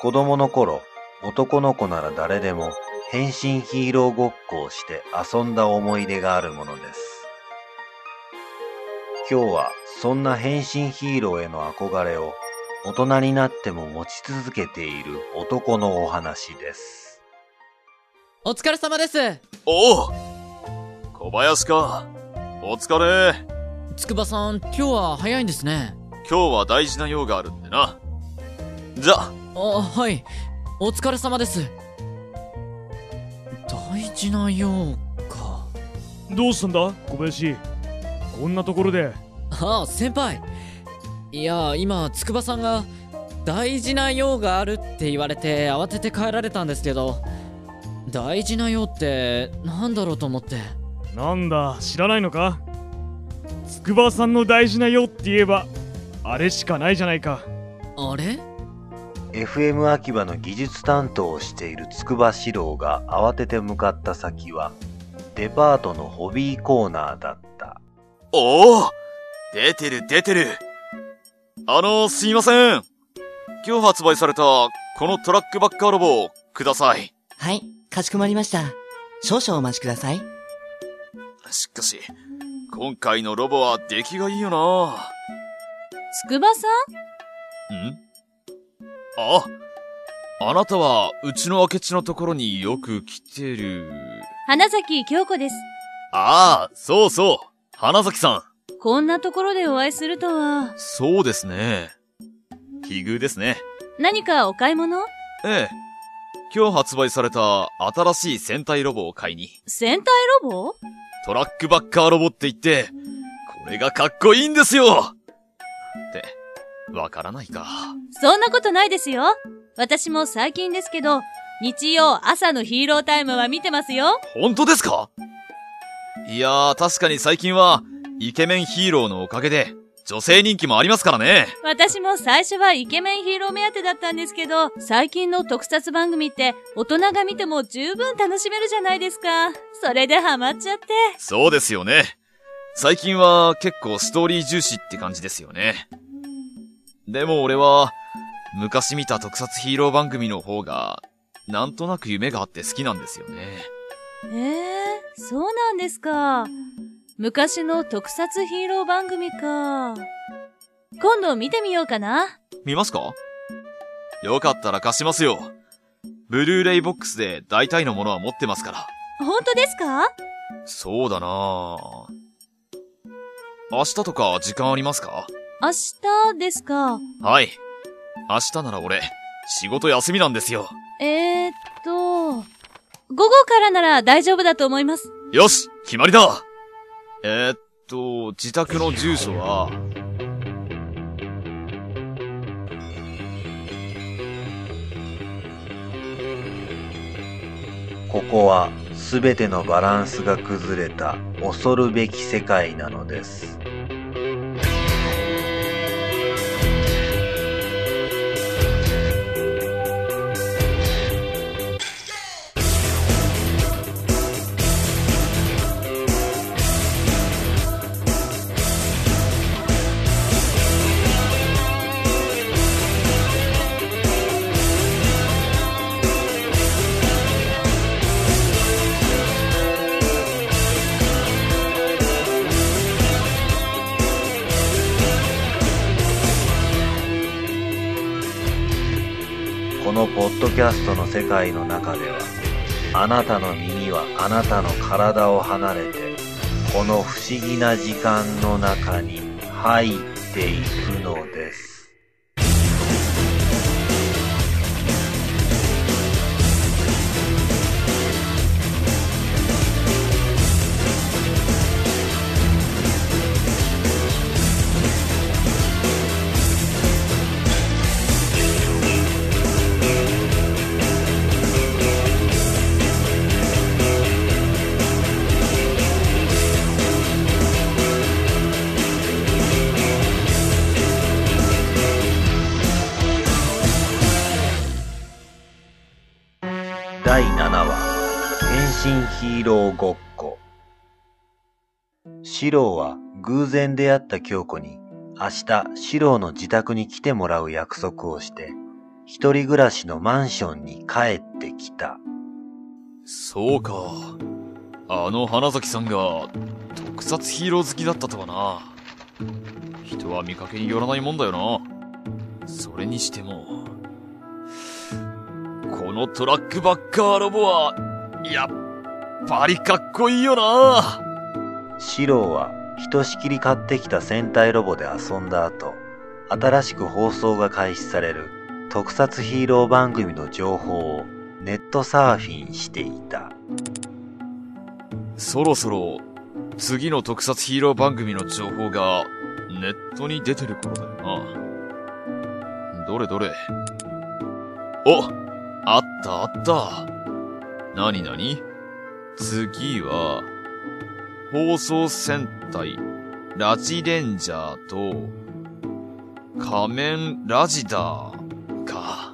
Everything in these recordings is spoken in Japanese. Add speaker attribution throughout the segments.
Speaker 1: 子供の頃、男の子なら誰でも変身ヒーローごっこをして遊んだ思い出があるものです。今日はそんな変身ヒーローへの憧れを大人になっても持ち続けている男のお話です。
Speaker 2: お疲れ様です
Speaker 3: おお小林か。お疲れ。
Speaker 2: 筑波さん、今日は早いんですね。
Speaker 3: 今日は大事な用があるんでな。じゃ、
Speaker 2: あ、はい。お疲れ様です。大事な用か。
Speaker 4: どうしたんだ？小林こんなところで
Speaker 2: ああ、先輩。いや、今、筑波さんが、大事な用があるって言われて慌てて帰られたんですけど、大事な用って、なんだろうと思って。
Speaker 4: なんだ？知らないのか？筑波さんの大事なよって言えばあれしかないじゃないか
Speaker 2: あれ？
Speaker 1: FM 秋葉の技術担当をしている筑波四郎が慌てて向かった先はデパートのホビーコーナーだった。
Speaker 3: おお出てる出てる。あの、すいません。今日発売された、このトラックバッカーロボをください。
Speaker 5: はい、かしこまりました。少々お待ちください。
Speaker 3: しかし、今回のロボは出来がいいよな
Speaker 6: 筑波さん？
Speaker 3: ん？あ、あなたは、うちの明智のところによく来てる。
Speaker 6: 花崎京子です。
Speaker 3: ああ、そうそう。花崎さん。
Speaker 6: こんなところでお会いするとは。
Speaker 3: そうですね。奇遇ですね。
Speaker 6: 何かお買い物？
Speaker 3: ええ。今日発売された新しい戦隊ロボを買いに、
Speaker 6: 戦隊ロボ？
Speaker 3: トラックバッカーロボって言って、これがかっこいいんですよって、わからないか。
Speaker 6: そんなことないですよ。私も最近ですけど、日曜朝のヒーロータイムは見てますよ。
Speaker 3: 本当ですか？いやー、確かに最近は、イケメンヒーローのおかげで、女性人気もありますからね。
Speaker 6: 私も最初はイケメンヒーロー目当てだったんですけど、最近の特撮番組って大人が見ても十分楽しめるじゃないですか。それでハマっちゃって。
Speaker 3: そうですよね。最近は結構ストーリー重視って感じですよね。でも俺は、昔見た特撮ヒーロー番組の方が、なんとなく夢があって好きなんですよね。
Speaker 6: ええー、そうなんですか。昔の特撮ヒーロー番組か。今度見てみようかな。
Speaker 3: 見ますか？よかったら貸しますよ。ブルーレイボックスで大体のものは持ってますから。
Speaker 6: 本当ですか？
Speaker 3: そうだなぁ。明日とか時間ありますか？
Speaker 6: 明日ですか？
Speaker 3: はい。明日なら俺、仕事休みなんですよ。
Speaker 6: えー、っと、午後からなら大丈夫だと思います。
Speaker 3: よし決まりだえー、っと、自宅の住所は、
Speaker 1: ここはすべてのバランスが崩れた恐るべき世界なのです。キャストの世界の中では、あなたの耳はあなたの体を離れて、この不思議な時間の中に入っていくのです。ヒーローごっこシロは偶然出会った京子に明日シロの自宅に来てもらう約束をして一人暮らしのマンションに帰ってきた。
Speaker 3: そうか。あの花崎さんが特撮ヒーロー好きだったとはな。人は見かけによらないもんだよな。それにしても、このトラックバッカーロボは、やっぱりかっこいいよな。
Speaker 1: シローはひとしきり買ってきた戦隊ロボで遊んだ後、新しく放送が開始される特撮ヒーロー番組の情報をネットサーフィンしていた。
Speaker 3: そろそろ、次の特撮ヒーロー番組の情報がネットに出てる頃だよな。どれどれ。おあったあった。なになに次は、放送戦隊、ラジレンジャーと、仮面ラジダーか。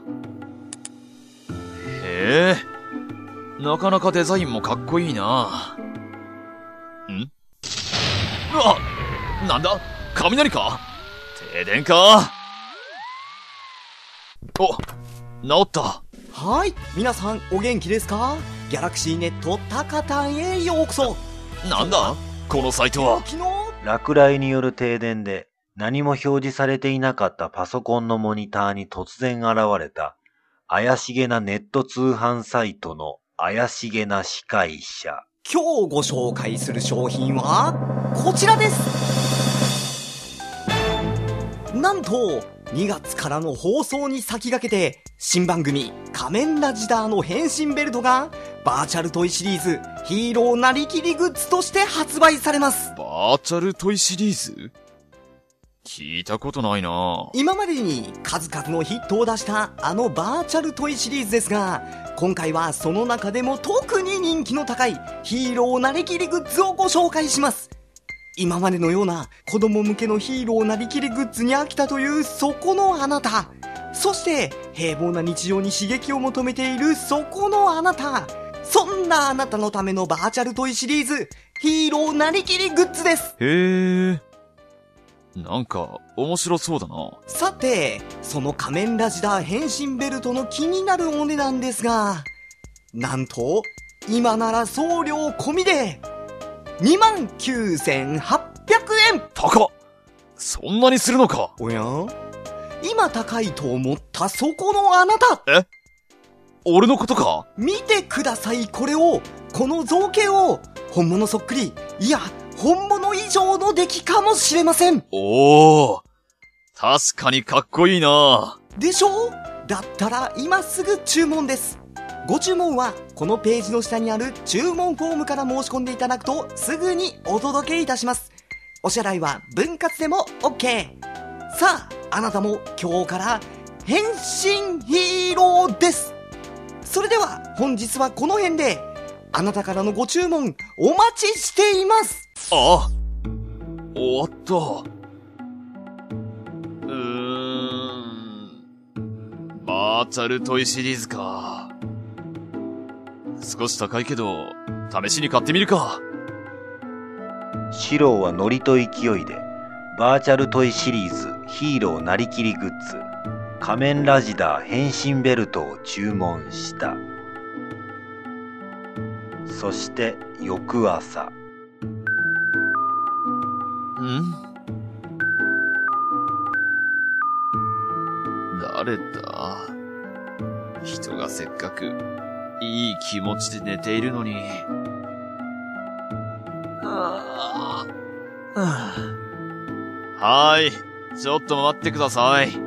Speaker 3: へえ、なかなかデザインもかっこいいな。ん？うわなんだ？雷か？停電か？お、治った。
Speaker 5: はい、皆さんお元気ですか？ギャラクシーネットタカタンへようこそ
Speaker 3: なんだ？このサイトは？
Speaker 5: 昨日
Speaker 1: 落雷による停電で何も表示されていなかったパソコンのモニターに突然現れた怪しげなネット通販サイトの怪しげな司会者。
Speaker 5: 今日ご紹介する商品はこちらですなんと2月からの放送に先駆けて新番組仮面ラジダーの変身ベルトがバーチャルトイシリーズヒーローなりきりグッズとして発売されます。
Speaker 3: バーチャルトイシリーズ？聞いたことないな。
Speaker 5: 今までに数々のヒットを出したあのバーチャルトイシリーズですが今回はその中でも特に人気の高いヒーローなりきりグッズをご紹介します今までのような子供向けのヒーローなりきりグッズに飽きたというそこのあなたそして平凡な日常に刺激を求めているそこのあなたそんなあなたのためのバーチャルトイシリーズヒーローなりきりグッズです
Speaker 3: へえ。なんか、面白そうだな。
Speaker 5: さて、その仮面ラジダー変身ベルトの気になるお値段ですが、なんと、今なら送料込みで、29,800円。
Speaker 3: 高っ。そんなにするのか。
Speaker 5: おや？今高いと思ったそこのあなた。
Speaker 3: 俺のことか？
Speaker 5: 見てください。これをこの造形を本物そっくり。いや本物以上の出来かもしれません。
Speaker 3: おー。確かにかっこいいな。
Speaker 5: でしょ？だったら今すぐ注文ですご注文はこのページの下にある注文フォームから申し込んでいただくとすぐにお届けいたしますお支払いは分割でも OK さああなたも今日から変身ヒーローですそれでは本日はこの辺であなたからのご注文お待ちしています
Speaker 3: あ終わった。うーん。バーチャルトイシリーズか。少し高いけど、試しに買ってみるか。
Speaker 1: シローはノリと勢いで、バーチャルトイシリーズヒーローなりきりグッズ、仮面ラジダー変身ベルトを注文した。そして翌朝、
Speaker 3: ん？誰だ？人がせっかく、いい気持ちで寝ているのに。はあはーい。ちょっと待ってください。ん？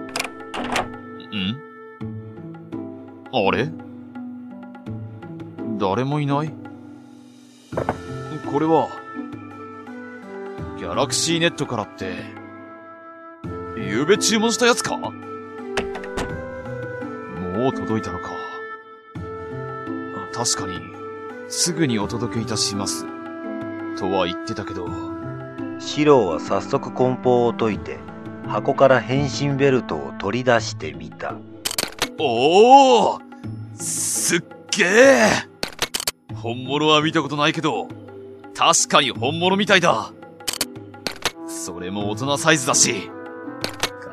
Speaker 3: あれ？誰もいない？これは、ギャラクシーネットからって、昨べ注文したやつか？もう届いたのか。あ確かに、すぐにお届けいたします。とは言ってたけど、
Speaker 1: シローは早速梱包を解いて、箱から変身ベルトを取り出してみた。
Speaker 3: おおすっげえ本物は見たことないけど、確かに本物みたいだ。それも大人サイズだし、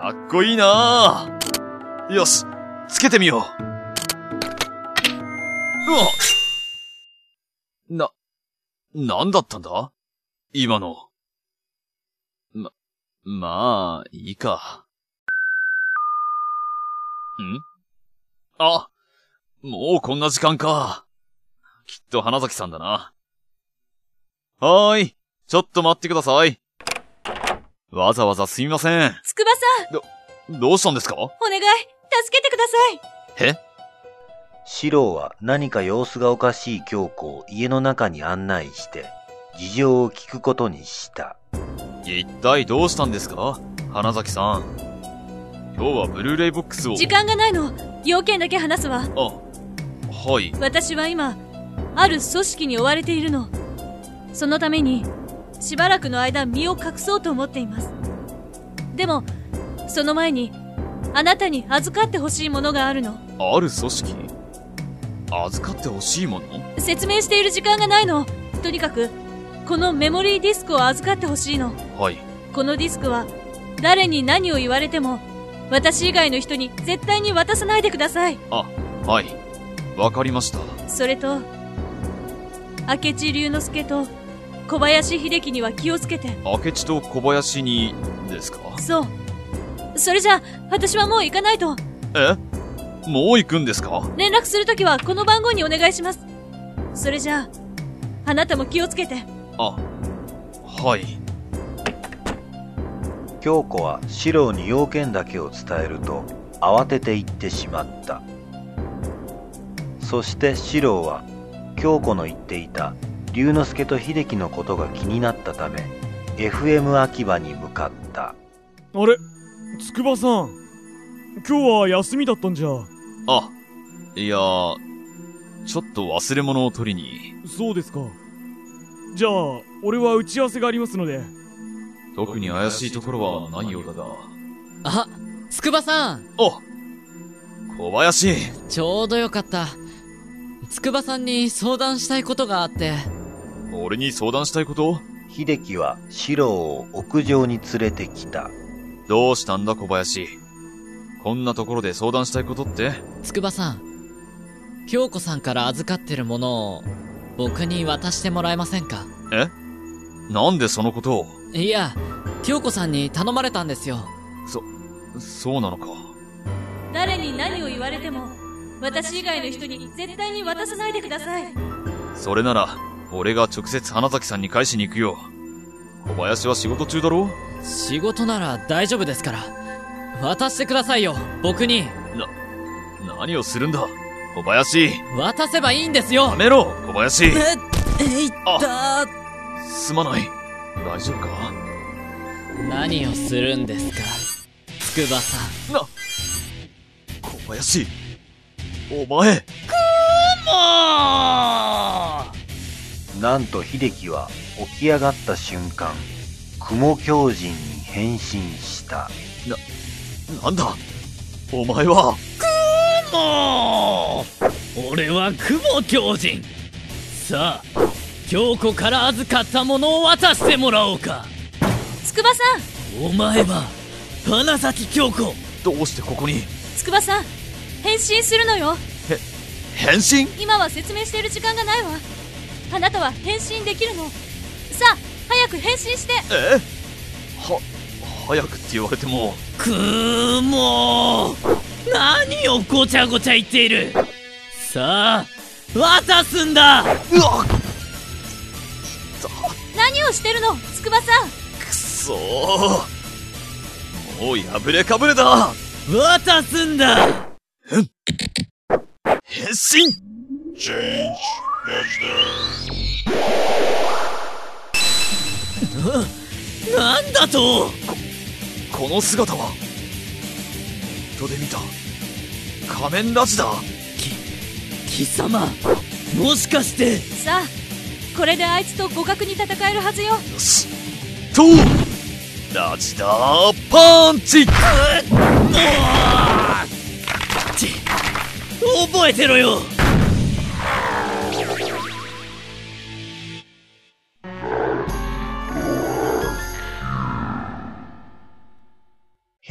Speaker 3: かっこいいなよし、つけてみよう。うわな、なんだったんだ？今の。ま、まあ、いいか。ん？あ、もうこんな時間か。きっと花崎さんだな。はーい。ちょっと待ってください。わざわざすみません。
Speaker 6: 筑波さん、
Speaker 3: どうしたんですか？
Speaker 6: お願い、助けてください。
Speaker 3: え？
Speaker 1: 四郎は何か様子がおかしい京子を家の中に案内して、事情を聞くことにした。
Speaker 3: 一体どうしたんですか？花崎さん。今日はブルーレイボックスを。
Speaker 6: 時間がないの？要件だけ話すわ。
Speaker 3: あ、はい。
Speaker 6: 私は今、ある組織に追われているの。そのために、しばらくの間身を隠そうと思っています。でも、その前に、あなたに預かってほしいものがあるの。
Speaker 3: ある組織？預かってほしいもの？
Speaker 6: 説明している時間がないの。とにかく、このメモリーディスクを預かってほしいの。
Speaker 3: はい。
Speaker 6: このディスクは、誰に何を言われても、私以外の人に絶対に渡さないでください。
Speaker 3: あ、はい。わかりました。
Speaker 6: それと、明智龍之介と小林秀樹には気をつけて。
Speaker 3: 明智と小林に、ですか？
Speaker 6: そう。それじゃあ、私はもう行かないと。
Speaker 3: え？もう行くんですか？
Speaker 6: 連絡するときはこの番号にお願いします。それじゃあ、あなたも気をつけて。
Speaker 3: あ、はい。
Speaker 1: 京子は四郎に要件だけを伝えると慌てて行ってしまったそして四郎は京子の言っていた龍之介と秀樹のことが気になったため FM 秋葉に向かった
Speaker 4: あれ筑波さん今日は休みだったんじゃ
Speaker 3: あ、いやー、ちょっと忘れ物を取りに。
Speaker 4: そうですかじゃあ俺は打ち合わせがありますので
Speaker 3: 特に怪しいところはないようだが。
Speaker 2: あ、筑波さん
Speaker 3: お小林
Speaker 2: ちょうどよかった。筑波さんに相談したいことがあって。
Speaker 3: 俺に相談したいこと？
Speaker 1: 秀樹は四郎を屋上に連れてきた
Speaker 3: どうしたんだ小林。こんなところで相談したいことって？
Speaker 2: 筑波さん、京子さんから預かってるものを僕に渡してもらえませんか？
Speaker 3: え？なんでそのことを？
Speaker 2: いや、京子さんに頼まれたんですよ。
Speaker 3: そ、そうなのか。
Speaker 6: 誰に何を言われても、私以外の人に絶対に渡さないでください。
Speaker 3: それなら、俺が直接花崎さんに返しに行くよ。小林は仕事中だろ？
Speaker 2: 仕事なら大丈夫ですから。渡してくださいよ、僕に。
Speaker 3: 何をするんだ小林。
Speaker 2: 渡せばいいんですよ。
Speaker 3: やめろ小林。
Speaker 2: え、えいった
Speaker 3: すまない。大丈夫か？
Speaker 2: 何をするんですか筑波さん。
Speaker 3: な、小林。お前。
Speaker 1: なんと秀樹は起き上がった瞬間雲狂人に変身した。
Speaker 3: なんだ？お前は？
Speaker 2: 俺は雲狂人。さあ京子から預かったものを渡してもらおうか。
Speaker 6: 筑波さん
Speaker 2: お前は花咲京子。
Speaker 3: どうしてここに？
Speaker 6: 筑波さん変身するのよ。
Speaker 3: 変身？
Speaker 6: 今は説明している時間がないわ。あなたは変身できるの？さあ早く変身して。
Speaker 3: え？は、早くって言われても、
Speaker 2: くーもう何をごちゃごちゃ言っている。さあ渡すんだ。
Speaker 3: うわ
Speaker 6: 何をしてるの？筑波さん。
Speaker 3: くそー。もう破れかぶれだ。
Speaker 2: 渡すんだ。
Speaker 3: 変身。
Speaker 2: なんだと
Speaker 3: この姿は。人で見た。仮面ラジだ
Speaker 2: 貴様。もしかして。
Speaker 6: さあこれであいつと互角に戦えるはずよ。
Speaker 3: よし。とラジダーパンチ。
Speaker 2: ち覚えてろよ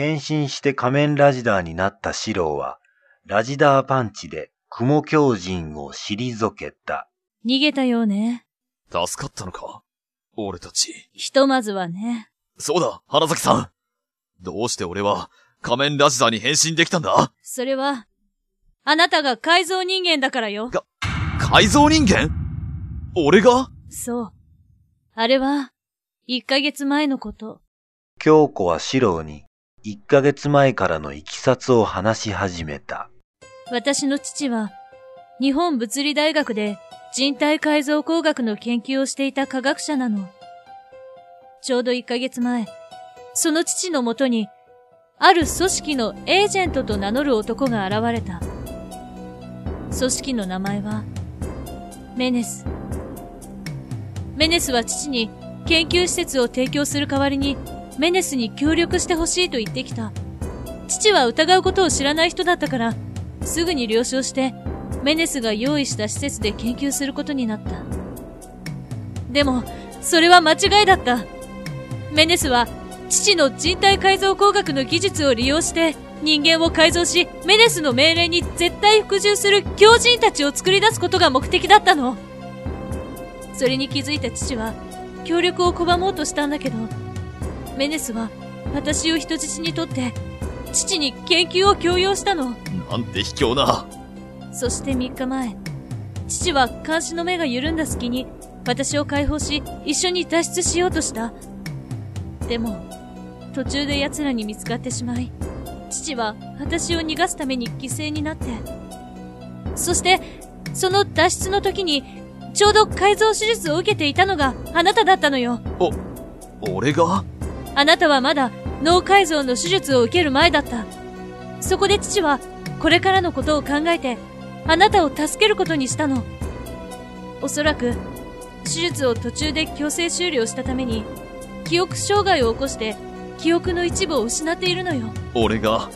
Speaker 1: 変身して仮面ラジダーになった四郎はラジダーパンチで雲狂人を退けた。
Speaker 6: 逃げたようね。
Speaker 3: 助かったのか？俺たち。
Speaker 6: ひとまずはね。
Speaker 3: そうだ、花崎さん。どうして俺は仮面ラジダーに変身できたんだ？
Speaker 6: それは、あなたが改造人間だからよ。
Speaker 3: 改造人間？俺が？
Speaker 6: そう。あれは、1ヶ月前のこと。
Speaker 1: 京子は四郎に1ヶ月前からのいきさつを話し始めた。
Speaker 6: 私の父は、日本物理大学で人体改造工学の研究をしていた科学者なの。ちょうど1ヶ月前、その父のもとに、ある組織のエージェントと名乗る男が現れた。組織の名前は、メネス。メネスは父に研究施設を提供する代わりに、メネスに協力してほしいと言ってきた。父は疑うことを知らない人だったから、すぐに了承して、メネスが用意した施設で研究することになった。でも、それは間違いだった。メネスは、父の人体改造工学の技術を利用して、人間を改造し、メネスの命令に絶対服従する狂人たちを作り出すことが目的だったの。それに気づいた父は、協力を拒もうとしたんだけど、メネスは、私を人質にとって、父に研究を強要したの。
Speaker 3: なんて卑怯な。
Speaker 6: そして3日前、父は監視の目が緩んだ隙に、私を解放し、一緒に脱出しようとした。でも、途中で奴らに見つかってしまい、父は私を逃がすために犠牲になって。そして、その脱出の時に、ちょうど改造手術を受けていたのがあなただったのよ。
Speaker 3: 俺が？
Speaker 6: あなたはまだ脳改造の手術を受ける前だった。そこで父はこれからのことを考えてあなたを助けることにしたの。おそらく手術を途中で強制終了したために記憶障害を起こして記憶の一部を失っているのよ。
Speaker 3: 俺が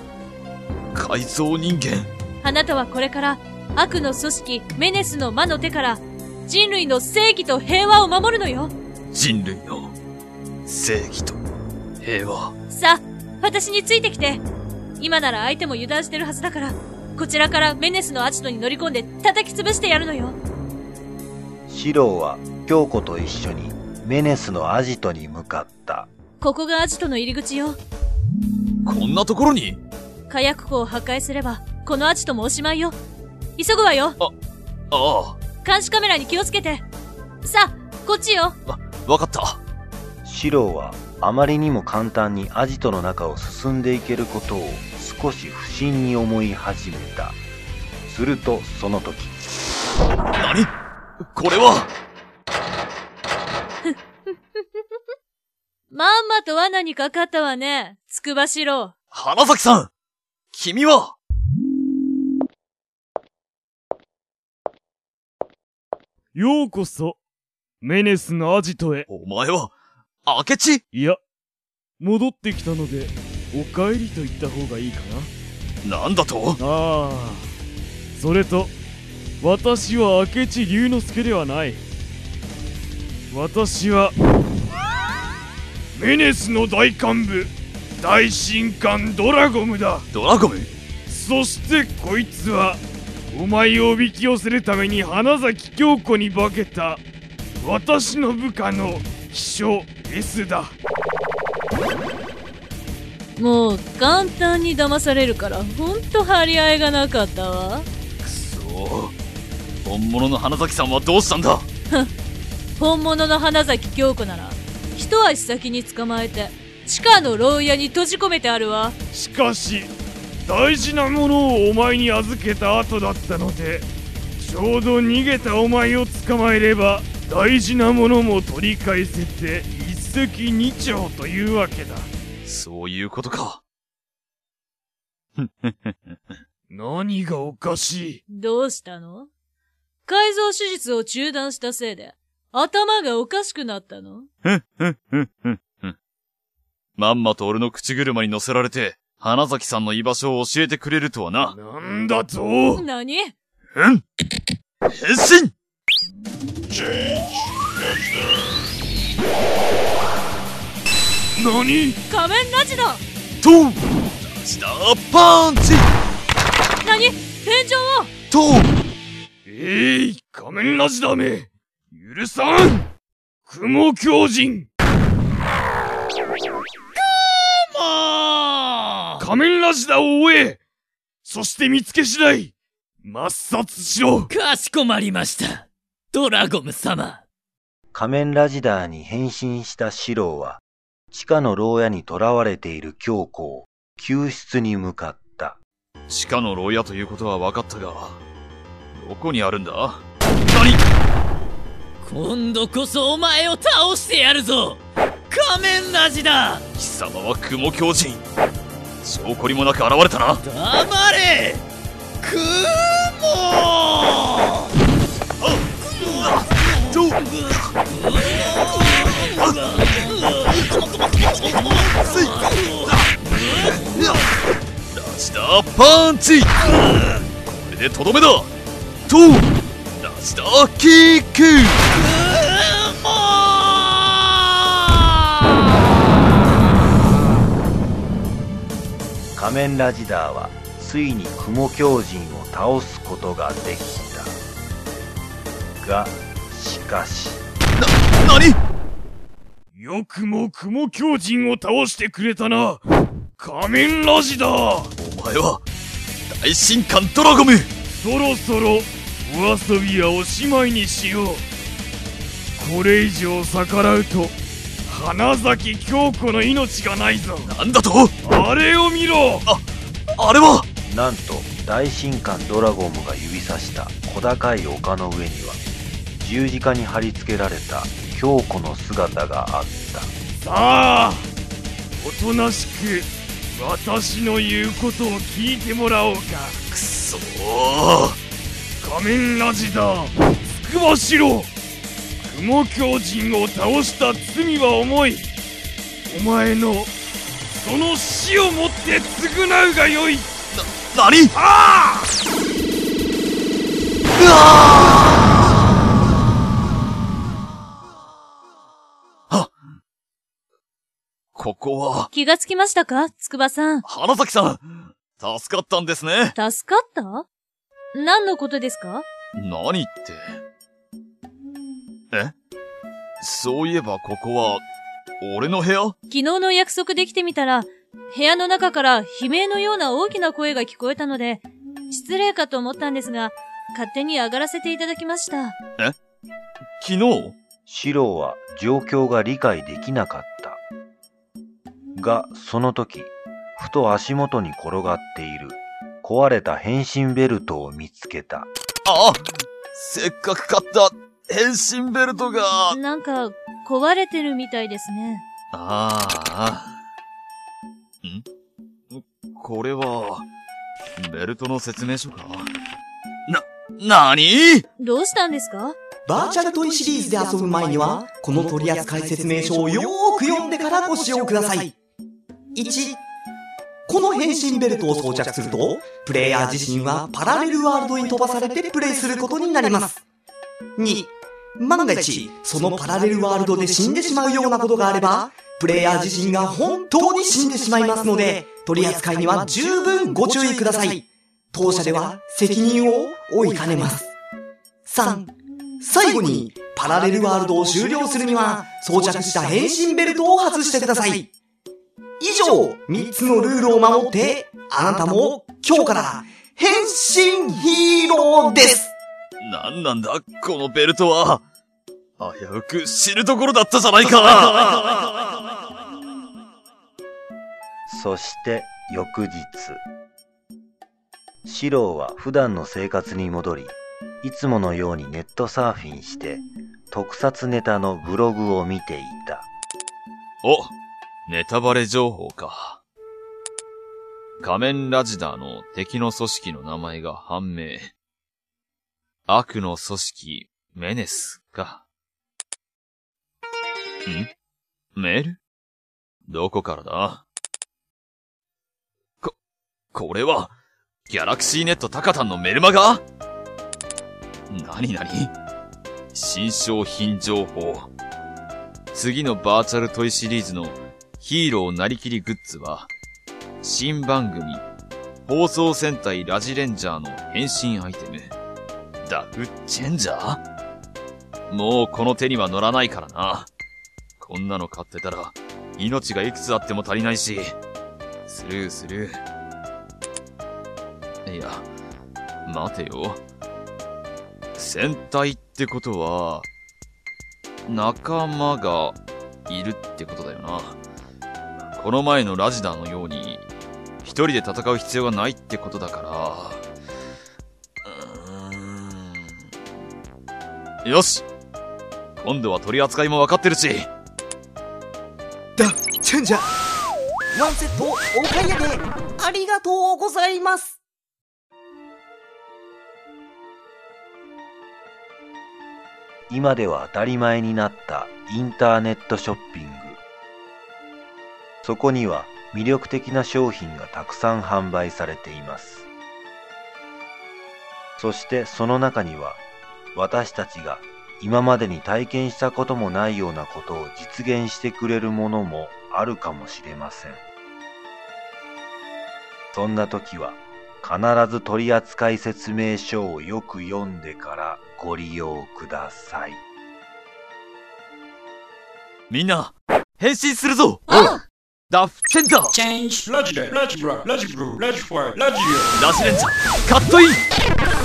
Speaker 3: 改造人間
Speaker 6: あなたはこれから悪の組織メネスの魔の手から人類の正義と平和を守るのよ。
Speaker 3: 人類の正義と平和。
Speaker 6: さあ、私についてきて。今なら相手も油断してるはずだから、こちらからメネスのアジトに乗り込んで叩き潰してやるのよ。
Speaker 1: 四郎は京子と一緒にメネスのアジトに向かった。
Speaker 6: ここがアジトの入り口よ。
Speaker 3: こんなところに？
Speaker 6: 火薬庫を破壊すれば、このアジトもおしまいよ。急ぐわよ。
Speaker 3: ああ、
Speaker 6: 監視カメラに気をつけて。さあ、こっちよ。
Speaker 3: わかった。
Speaker 1: 四郎はあまりにも簡単にアジトの中を進んでいけることを少し不審に思い始めた。するとその時、
Speaker 3: 何？これは？
Speaker 6: まんまと罠にかかったわね。つくばしろ。
Speaker 3: 花崎さん君は？
Speaker 4: ようこそ、メネスのアジトへ。
Speaker 3: お前は、明智
Speaker 4: いや、戻ってきたので、お帰りと言った方がいいか
Speaker 3: な。んだと？
Speaker 4: なああ、それと、私は明智龍之介ではない。私は、メネスの大幹部、大神官ドラゴムだ。
Speaker 3: ドラゴム？
Speaker 4: そしてこいつはお前をおびき寄せるために花崎京子に化けた私の部下の秘書 S だ
Speaker 6: もう、簡単に騙されるから、ほんと張り合いがなかったわ。
Speaker 3: くそ本物の花崎さんはどうしたんだ？
Speaker 6: 本物の花崎京子なら、一足先に捕まえて、地下の牢屋に閉じ込めてあるわ。
Speaker 4: しかし大事なものをお前に預けた後だったのでちょうど逃げたお前を捕まえれば大事なものも取り返せて一石二鳥というわけだ。
Speaker 3: そういうことか。
Speaker 4: 何がおかしい？
Speaker 6: どうしたの？改造手術を中断したせいで、頭がおかしくなったの？
Speaker 3: まんまと俺の口車に乗せられて、花崎さんの居場所を教えてくれるとはな。
Speaker 4: なんだと？
Speaker 6: 何？
Speaker 3: うん。変身
Speaker 4: 何？
Speaker 6: 仮面ラジだ
Speaker 3: とラジダーパンチ。
Speaker 6: 何？
Speaker 3: と
Speaker 4: えい、仮面ラジダーめ許さん。雲狂人。仮面ラジダーを追え。そして見つけ次第。抹殺しろ。
Speaker 2: かしこまりました。ドラゴム様。
Speaker 1: 仮面ラジダーに変身したシローは、地下の牢屋に囚われている京子を救出に向かった。
Speaker 3: 地下の牢屋ということは分かったが、どこにあるんだ？何？
Speaker 2: 今度こそお前を倒してやるぞ。仮面ラジだ。
Speaker 3: 貴様は雲狂人。証拠りもなく現れたな。
Speaker 2: 黙れ。ク
Speaker 3: ラジダーパンチ。これでとどめだ。とラジダーキック。
Speaker 1: 仮面ラジダーは、ついに雲狂人を倒すことができた。が、しかし、
Speaker 3: な、なに
Speaker 4: よくも雲狂人を倒してくれたな。仮面ラジダー
Speaker 3: お前は、大神官ドラゴム。
Speaker 4: そろそろお遊びはおしまいにしよう。これ以上逆らうと花咲京子の命がないぞ。
Speaker 3: なんだと？
Speaker 4: あれを見ろ。
Speaker 3: あれは？
Speaker 1: なんと大神官ドラゴムが指さした小高い丘の上には十字架に貼り付けられた京子の姿があった
Speaker 4: さあおとなしく私の言うことを聞いてもらおうか。
Speaker 3: くそー。
Speaker 4: 仮面ラジダーつくばしろ雲狂人を倒した罪は重い。お前のその死をもって償うがよい。
Speaker 3: なに？
Speaker 4: ああ
Speaker 3: ここは、
Speaker 6: 気がつきましたか筑波さん？
Speaker 3: 花崎さん。助かったんですね。
Speaker 6: 助かった？何のことですか？
Speaker 3: 何って。え？そういえばここは、俺の部屋？
Speaker 6: 昨日の約束できてみたら、部屋の中から悲鳴のような大きな声が聞こえたので、失礼かと思ったんですが、勝手に上がらせていただきました。
Speaker 3: 昨日？
Speaker 1: シローは状況が理解できなかった。が、その時、ふと足元に転がっている壊れた変身ベルトを見つけた。
Speaker 3: あせっかく買った変身ベルトが、
Speaker 6: なんか、壊れてるみたいですね。
Speaker 3: ああ。ん？これは、ベルトの説明書か？な、なに？
Speaker 6: どうしたんですか？
Speaker 5: バーチャルトイシリーズで遊ぶ前には、この取扱説明書をよーく読んでからご使用ください。1、この変身ベルトを装着すると、プレイヤー自身はパラレルワールドに飛ばされてプレイすることになります。2、万が一、そのパラレルワールドで死んでしまうようなことがあれば、プレイヤー自身が本当に死んでしまいますので、取り扱いには十分ご注意ください。当社では責任を負いかねます。3、最後に、パラレルワールドを終了するには、装着した変身ベルトを外してください。以上、3つのルールを守って、あなたも今日から変身ヒーローです
Speaker 3: なんなんだ、このベルトは。危うく死ぬところだったじゃないか。
Speaker 1: そして翌日。シローは普段の生活に戻り、いつものようにネットサーフィンして、特撮ネタのブログを見ていた。
Speaker 3: お、ネタバレ情報か。仮面ラジダーの敵の組織の名前が判明。悪の組織、メネスか。ん？メール？どこからだ？こ、これは、ギャラクシーネットタカタンのメルマガ？なになに新商品情報。次のバーチャルトイシリーズのヒーローなりきりグッズは、新番組、
Speaker 7: 放送戦隊ラジレンジャーの変身アイテム。ダフチェンジャーもうこの手には乗らないからな。こんなの買ってたら、命がいくつあっても足りないし、スルースルー。いや、待てよ。戦隊ってことは、仲間がいるってことだよな。この前のラジダーのように、一人で戦う必要がないってことだから、うーん。よし。今度は取り扱いも分かってるし、
Speaker 5: ダチェンジャー。ワンセットお買い上げ。ありがとうございます。
Speaker 1: 今では当たり前になったインターネットショッピング。そこには魅力的な商品がたくさん販売されています。そしてその中には私たちが今までに体験したこともないようなことを実現してくれるものもあるかもしれません。そんな時は必ず取扱説明書をよく読んでからご利用ください。
Speaker 7: みんな、変身するぞダフチェンジャー
Speaker 8: ラジレラジブララジブルラジファイラジ
Speaker 7: ラジレンジャーカットイン